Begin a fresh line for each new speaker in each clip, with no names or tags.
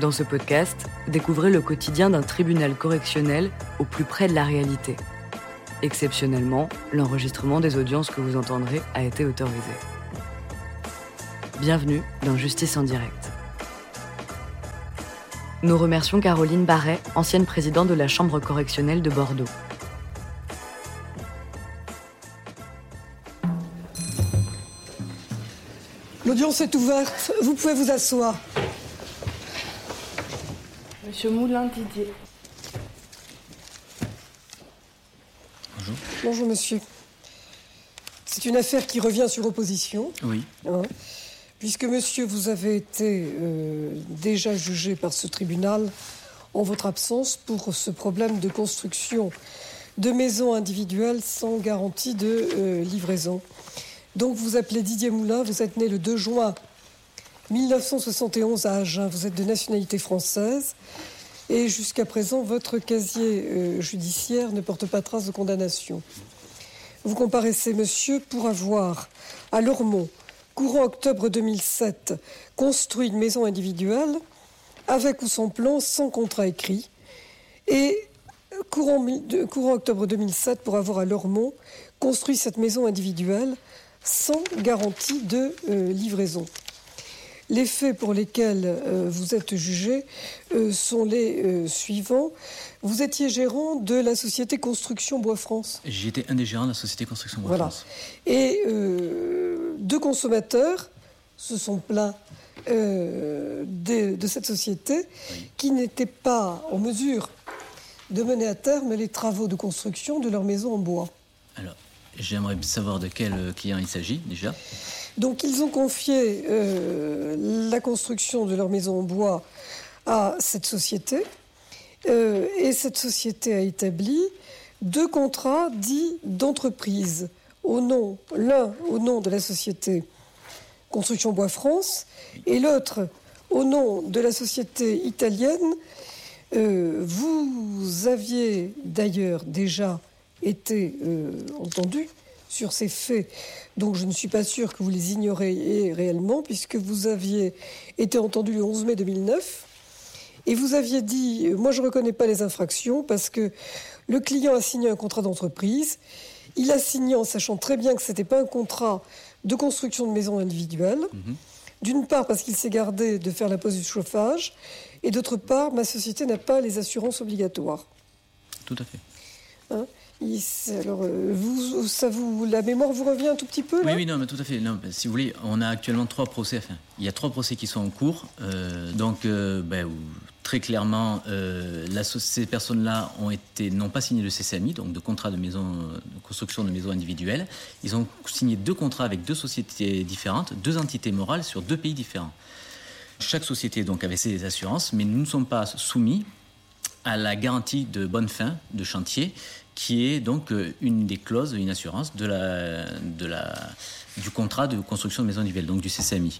Dans ce podcast, découvrez le quotidien d'un tribunal correctionnel au plus près de la réalité. Exceptionnellement, l'enregistrement des audiences que vous entendrez a été autorisé. Bienvenue dans Justice en direct. Nous remercions Caroline Barret, ancienne présidente de la Chambre correctionnelle de Bordeaux.
L'audience est ouverte. Vous pouvez vous asseoir.
Monsieur Moulin Didier.
Bonjour.
Bonjour, monsieur. C'est une affaire qui revient sur opposition.
Oui.
hein, puisque, monsieur, vous avez été euh, déjà jugé par ce tribunal en votre absence pour ce problème de construction de maisons individuelles sans garantie de euh, livraison. Donc, vous appelez Didier Moulin, vous êtes né le 2 juin 1971 à Agen, vous êtes de nationalité française. Et jusqu'à présent, votre casier euh, judiciaire ne porte pas trace de condamnation. Vous comparaissez, monsieur, pour avoir, à Lormont, courant octobre 2007, construit une maison individuelle, avec ou sans plan, sans contrat écrit. Et courant, courant octobre 2007, pour avoir à Lormont, construit cette maison individuelle, sans garantie de euh, livraison. Les faits pour lesquels euh, vous êtes jugé euh, sont les euh, suivants. Vous étiez gérant de la société Construction Bois France.
J'étais un des gérants de la société Construction Bois
Voilà.
France.
Et deux consommateurs se sont plaints de, de cette société qui n'était pas en mesure de mener à terme les travaux de construction de leur maison en bois.
Alors, j'aimerais savoir de quel euh, client il s'agit déjà.
Donc ils ont confié euh, la construction de leur maison en bois à cette société. Euh, et cette société a établi deux contrats dits d'entreprise. Au nom, l'un au nom de la société Construction Bois France et l'autre au nom de la société italienne. Vous aviez d'ailleurs déjà été euh, entendu sur ces faits, donc je ne suis pas sûr que vous les ignorez réellement, puisque vous aviez été entendu le 11 mai 2009, et vous aviez dit, euh, moi je ne reconnais pas les infractions, parce que le client a signé un contrat d'entreprise, il a signé en sachant très bien que ce n'était pas un contrat de construction de maison individuelle, d'une part parce qu'il s'est gardé de faire la pose du chauffage, et d'autre part, ma société n'a pas les assurances obligatoires.
Tout à fait.
Hein? Alors, euh, ça vous, la mémoire vous revient un tout petit peu
Oui, oui, non, mais tout à fait. Non, si vous voulez, on a actuellement trois procès. Il y a trois procès qui sont en cours. Euh, donc, euh, ben, très clairement, ces personnes-là ont été n'ont pas signé de CCMI, donc de contrat de construction de maison individuelle. Ils ont signé deux contrats avec deux sociétés différentes, deux entités morales sur deux pays différents. Chaque société donc avait ses assurances, mais nous ne sommes pas soumis à la garantie de bonne fin de chantier, qui est donc euh, une des clauses, une assurance du contrat de construction de maison individuelle, donc du CCMI.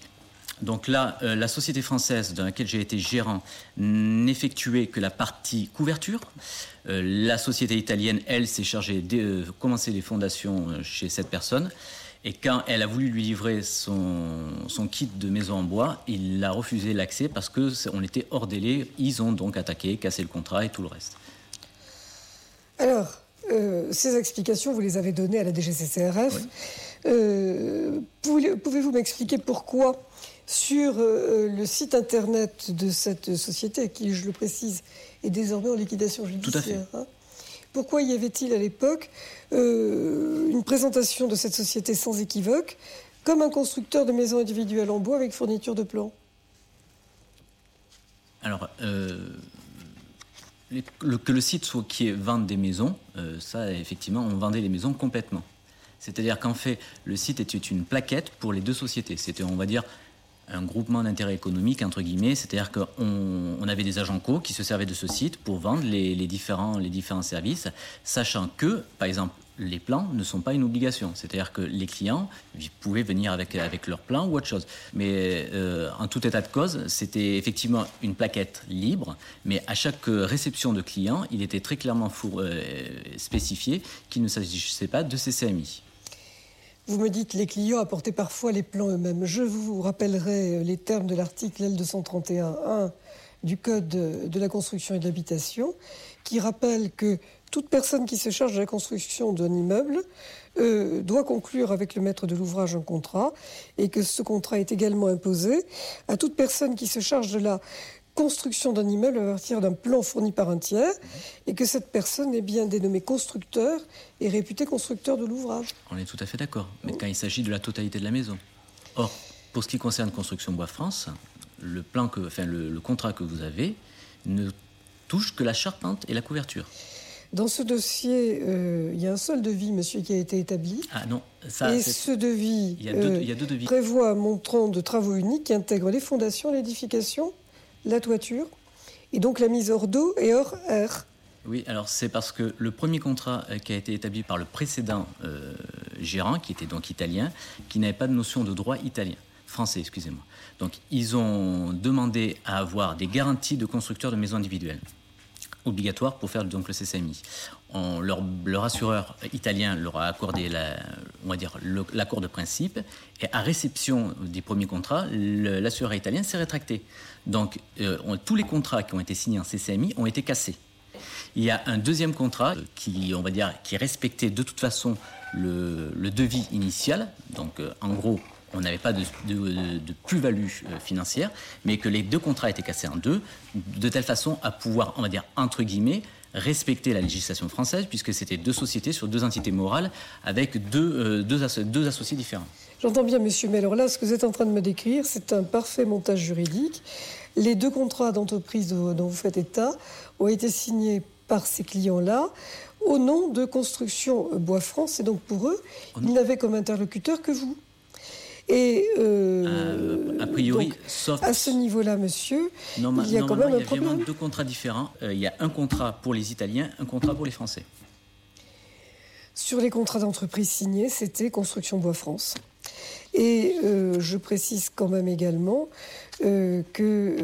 Donc là, euh, la société française dans laquelle j'ai été gérant n'effectuait que la partie couverture. Euh, la société italienne, elle, s'est chargée de commencer les fondations chez cette personne. Et quand elle a voulu lui livrer son, son kit de maison en bois, il a refusé l'accès parce que on était hors délai. Ils ont donc attaqué, cassé le contrat et tout le reste.
Alors, euh, ces explications, vous les avez données à la DGCCRF. Euh, pouvez- Pouvez-vous m'expliquer pourquoi, sur euh, le site internet de cette société, qui, je le précise, est désormais en liquidation judiciaire,
à fait.
hein, pourquoi y avait-il à l'époque une présentation de cette société sans équivoque comme un constructeur de maisons individuelles en bois avec fourniture de plans
Alors, euh, le- que le site soit qui est vente des maisons, euh, ça, effectivement, on vendait les maisons complètement. C'est-à-dire qu'en fait, le site était une plaquette pour les deux sociétés. C'était, on va dire, un groupement d'intérêt économique, entre guillemets. C'est-à-dire qu'on on avait des agents co qui se servaient de ce site pour vendre les, différents, services, sachant que, par exemple, les plans ne sont pas une obligation. C'est-à-dire que les clients pouvaient venir avec, avec leurs plans ou autre chose. Mais euh, en tout état de cause, c'était effectivement une plaquette libre, mais à chaque réception de client, il était très clairement euh, spécifié qu'il ne s'agissait pas de CCMI.
Vous me dites les clients apportaient parfois les plans eux-mêmes. Je vous rappellerai les termes de l'article L231.1 du Code de la construction et de l'habitation qui rappelle que toute personne qui se charge de la construction d'un immeuble euh, doit conclure avec le maître de l'ouvrage un contrat et que ce contrat est également imposé à toute personne qui se charge de la construction d'un immeuble à partir d'un plan fourni par un tiers et que cette personne est bien dénommée constructeur et réputée constructeur de l'ouvrage.
On est tout à fait d'accord, mais quand il s'agit de la totalité de la maison. Or, pour ce qui concerne Construction Bois France, le, plan que, enfin, le contrat que vous avez ne touche que la charpente et la couverture.
Dans ce dossier, euh, il y a un seul devis, monsieur, qui a été établi.
Ah non, ça.
Et ce devis,
il y, a deux, il y a deux devis.
prévoit un montant de travaux uniques qui intègre les fondations, l'édification, la toiture, et donc la mise hors d'eau et hors air.
Oui, alors c'est parce que le premier contrat euh, qui a été établi par le précédent euh, gérant, qui était donc italien, qui n'avait pas de notion de droit italien, français, excusez-moi. Donc ils ont demandé à avoir des garanties de constructeurs de maisons individuelles obligatoires pour faire donc le CCMI. leur, assureur italien leur a accordé on va dire l'accord de principe et à réception des premiers contrats, l'assureur italien s'est rétracté. Donc euh, tous les contrats qui ont été signés en CCMI ont été cassés. Il y a un deuxième contrat qui, on va dire, qui respectait de toute façon le, le devis initial. Donc, euh, en gros, on n'avait pas de, plus-value euh, financière, mais que les deux contrats étaient cassés en deux, de telle façon à pouvoir, on va dire, entre guillemets, respecter la législation française, puisque c'était deux sociétés sur deux entités morales avec deux, euh, deux, associés différents.
J'entends bien, monsieur, mais alors là, ce que vous êtes en train de me décrire, c'est un parfait montage juridique. Les deux contrats d'entreprise dont vous faites état ont été signés par ces clients-là au nom de Construction Bois France, et donc pour eux, ils n'avaient comme interlocuteur que vous. Et
euh, a priori, sauf
à ce niveau-là, monsieur, il y a quand même un
il y a deux contrats différents. Euh, il y a un contrat pour les Italiens, un contrat pour les Français.
Sur les contrats d'entreprise signés, c'était Construction Bois France. Et euh, je précise quand même également que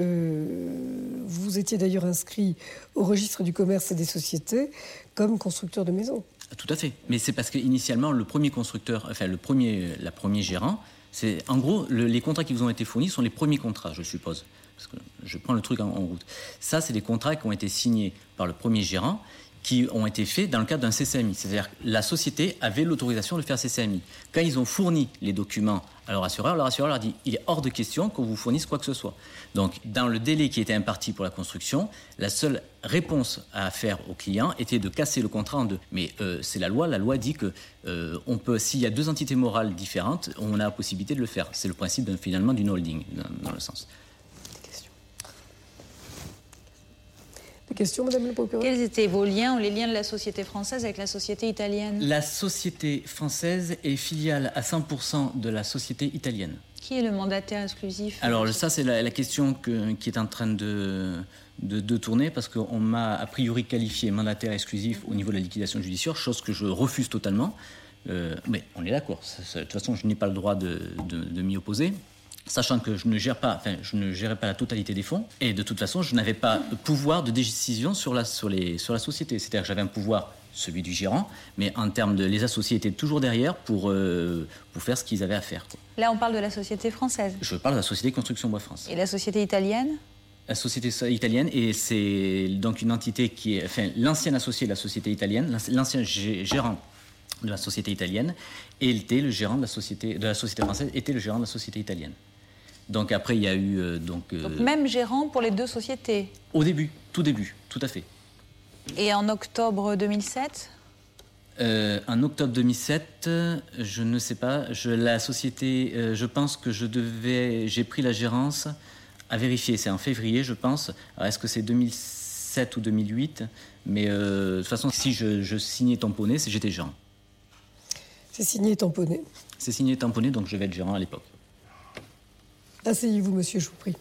vous étiez d'ailleurs inscrit au registre du commerce et des sociétés comme constructeur de maisons.
Tout à fait. Mais c'est parce qu'initialement, le premier constructeur, enfin le premier, gérant, c'est en gros les contrats qui vous ont été fournis sont les premiers contrats, je suppose. Parce que je prends le truc en, route. Ça, c'est des contrats qui ont été signés par le premier gérant qui ont été faits dans le cadre d'un CCMI. C'est-à-dire que la société avait l'autorisation de faire CCMI. Quand ils ont fourni les documents à leur assureur, leur assureur leur dit il est hors de question qu'on vous fournisse quoi que ce soit. Donc, dans le délai qui était imparti pour la construction, la seule réponse à faire au client était de casser le contrat en deux. Mais euh, c'est la loi. La loi dit que euh, peut, s'il y a deux entités morales différentes, on a la possibilité de le faire. C'est le principe finalement d'une holding, dans, le sens.
Des questions, Madame le procureur?
Quels étaient vos liens ou les liens de la société française avec la société italienne?
La société française est filiale à 100% de la société italienne.
Qui est le mandataire exclusif?
Alors ça, c'est la, question qui est en train de, de, tourner parce qu'on m'a a priori qualifié mandataire exclusif au niveau de la liquidation judiciaire, chose que je refuse totalement. Euh, mais on est d'accord. De toute façon, je n'ai pas le droit de, de m'y opposer sachant que je ne gère pas, enfin, je ne gérais pas la totalité des fonds, et de toute façon, je n'avais pas de pouvoir de décision sur la, sur les, sur la société. C'est-à-dire que j'avais un pouvoir celui du gérant, mais en termes de les associés étaient toujours derrière pour, euh, pour faire ce qu'ils avaient à faire.
Là, on parle de la société française.
Je parle de la société Construction Bois France.
Et la société italienne?
La société italienne, et c'est donc une entité qui est, enfin, l'ancien associé de la société italienne, l'ancien gérant de la société italienne, et était le gérant de la société, de la société française, était le gérant de la société italienne. Donc après, il y a eu euh, donc,
donc même gérant pour les deux sociétés.
Au début, tout début, tout à fait.
Et en octobre 2007
euh, en octobre 2007, je ne sais pas. Je, la société, euh, je pense que je devais, j'ai pris la gérance à vérifier. C'est en février, je pense. Est-ce que c'est 2007 ou 2008 Mais euh, de toute façon, si je, je signais tamponné, c'est j'étais gérant.
C'est signé tamponné.
C'est signé tamponné, donc je vais être gérant à l'époque.
Asseyez-vous, monsieur, je vous prie.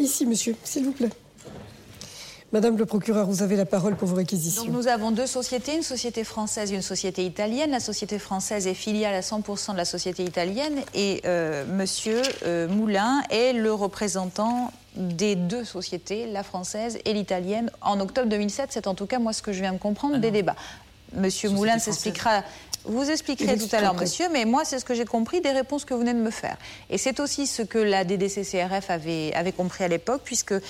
ici, monsieur, s'il vous plaît. Madame le procureur, vous avez la parole pour vos réquisitions.
Donc nous avons deux sociétés, une société française et une société italienne. La société française est filiale à 100% de la société italienne et euh, Monsieur euh, Moulin est le représentant des deux sociétés, la française et l'italienne. En octobre 2007, c'est en tout cas moi ce que je viens de comprendre des débats. Monsieur Moulin s'expliquera Vous expliquerez tout à l'heure, monsieur, mais moi, c'est ce que j'ai compris des réponses que vous venez de me faire. Et c'est aussi ce que la DDCCRF avait, avait compris à l'époque, puisque euh,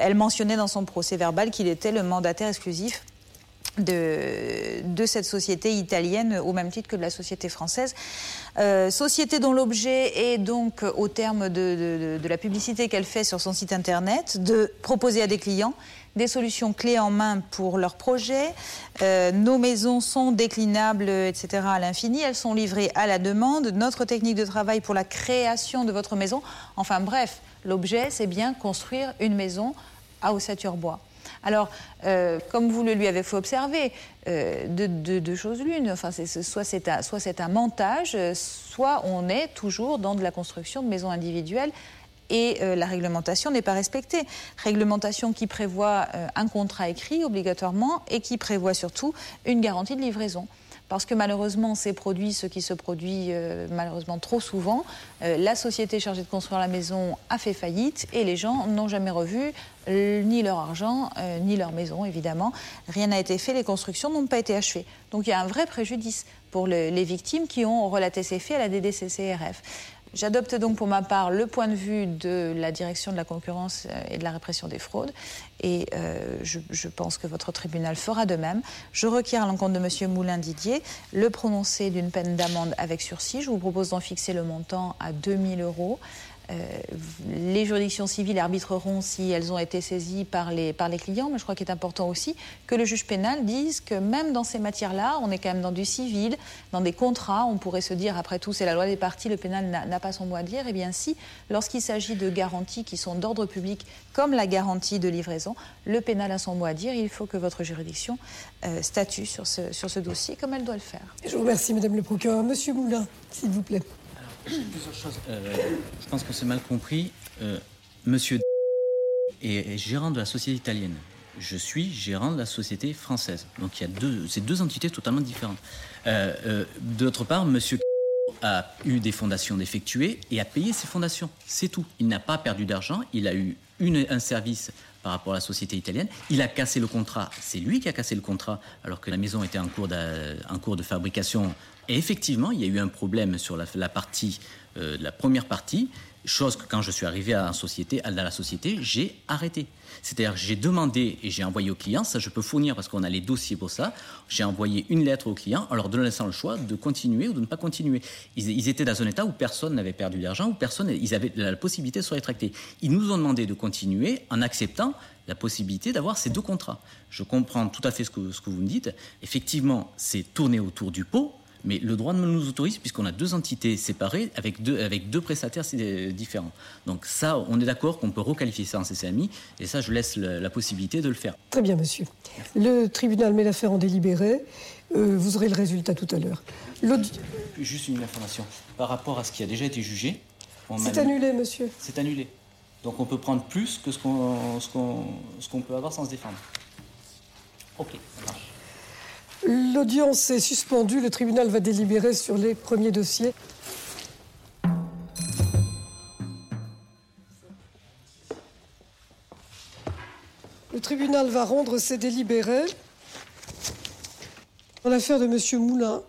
elle mentionnait dans son procès verbal qu'il était le mandataire exclusif de, cette société italienne au même titre que de la société française. Euh, société dont l'objet est donc, au terme de la publicité qu'elle fait sur son site internet, de proposer à des clients des solutions clés en main pour leurs projets. Euh, nos maisons sont déclinables, etc. à l'infini. Elles sont livrées à la demande. Notre technique de travail pour la création de votre maison. Enfin bref, l'objet, c'est bien construire une maison à Ossature-Bois. Alors, euh, comme vous le lui avez fait observer, euh, deux, choses l'une. Enfin, soit c'est un, montage, soit on est toujours dans de la construction de maisons individuelles et euh, la réglementation n'est pas respectée. Réglementation qui prévoit euh, un contrat écrit obligatoirement et qui prévoit surtout une garantie de livraison parce que malheureusement, ces produits, ce qui se produit euh, malheureusement trop souvent, la société chargée de construire la maison a fait faillite et les gens n'ont jamais revu ni leur argent, ni leur maison, évidemment. Rien n'a été fait, les constructions n'ont pas été achevées. Donc il y a un vrai préjudice pour les victimes qui ont relaté ces faits à la DDCCRF. J'adopte donc pour ma part le point de vue de la direction de la concurrence euh, et de la répression des fraudes et euh, je, pense que votre tribunal fera de même. Je requiers à l'encontre de M. Moulin-Didier le prononcé d'une peine d'amende avec sursis. Je vous propose d'en fixer le montant à 2000 euros. Euh, les juridictions civiles arbitreront si elles ont été saisies par les, clients, mais je crois qu'il est important aussi que le juge pénal dise que même dans ces matières-là, on est quand même dans du civil, dans des contrats, on pourrait se dire, après tout, c'est la loi des parties, le pénal n'a pas son mot à dire. Eh bien si, lorsqu'il s'agit de garanties qui sont d'ordre public, comme la garantie de livraison, le pénal a son mot à dire, il faut que votre juridiction euh, statue sur ce, sur ce dossier comme elle doit le faire.
Je vous remercie, Madame le procureur. Monsieur Moulin, s'il vous plaît.
Euh, je pense qu'on s'est mal compris. Euh, monsieur est, gérant de la société italienne. Je suis gérant de la société française. Donc il y a deux, c'est deux entités totalement différentes. Euh, d'autre part, monsieur a eu des fondations d'effectuer et a payé ses fondations. C'est tout. Il n'a pas perdu d'argent. Il a eu un service par rapport à la société italienne. Il a cassé le contrat. C'est lui qui a cassé le contrat alors que la maison était en cours de fabrication et effectivement, il y a eu un problème sur la, partie, euh, la première partie, chose que quand je suis arrivé à, la société, j'ai arrêté. C'est-à-dire, j'ai demandé et j'ai envoyé au client, ça je peux fournir parce qu'on a les dossiers pour ça, j'ai envoyé une lettre au client en leur donnant le choix de continuer ou de ne pas continuer. Ils, étaient dans un état où personne n'avait perdu d'argent, où personne, ils avaient la possibilité de se rétracter. Ils nous ont demandé de continuer en acceptant la possibilité d'avoir ces deux contrats. Je comprends tout à fait ce que vous me dites. Effectivement, c'est tourner autour du pot, mais le droit nous autorise puisqu'on a deux entités séparées avec deux, avec deux prestataires différents. Donc ça, on est d'accord qu'on peut requalifier ça en CCMI et ça, je laisse la, possibilité de le faire.
Très bien, monsieur. Le tribunal met l'affaire en délibéré. Euh, vous aurez le résultat tout à l'heure.
Juste une information. Par rapport à ce qui a déjà été jugé...
C'est annulé, monsieur.
C'est annulé. Donc on peut prendre plus que ce qu'on ce qu'on peut avoir sans se défendre. Ok, ça marche.
L'audience est suspendue. Le tribunal va délibérer sur les premiers dossiers. Le tribunal va rendre ses délibérés dans l'affaire de M. Moulin.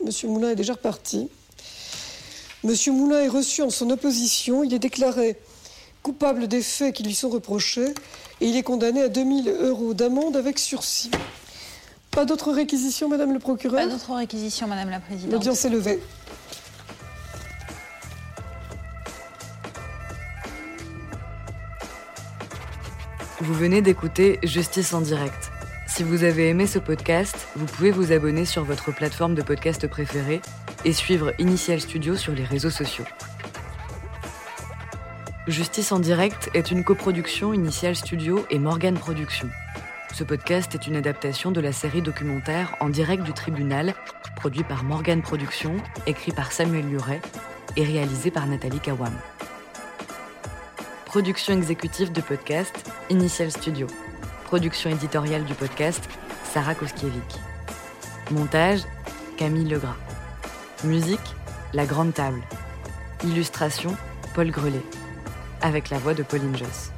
M. Moulin est déjà reparti. M. Moulin est reçu en son opposition. Il est déclaré coupable des faits qui lui sont reprochés et il est condamné à 2000 euros d'amende avec sursis. Pas d'autres réquisitions, Madame le procureur
Pas d'autres réquisitions, Madame la Présidente.
L'audience est levée.
Vous venez d'écouter Justice en direct. Si vous avez aimé ce podcast, vous pouvez vous abonner sur votre plateforme de podcast préférée et suivre Initial Studio sur les réseaux sociaux. Justice en direct est une coproduction Initial Studio et Morgan Productions. Ce podcast est une adaptation de la série documentaire En direct du tribunal, produit par Morgan Productions, écrit par Samuel Luret et réalisé par Nathalie Kawam. Production exécutive du podcast, Initial Studio. Production éditoriale du podcast, Sarah Koskiewicz. Montage, Camille Legras. Musique, La Grande Table. Illustration, Paul Grelet. Avec la voix de Pauline Joss.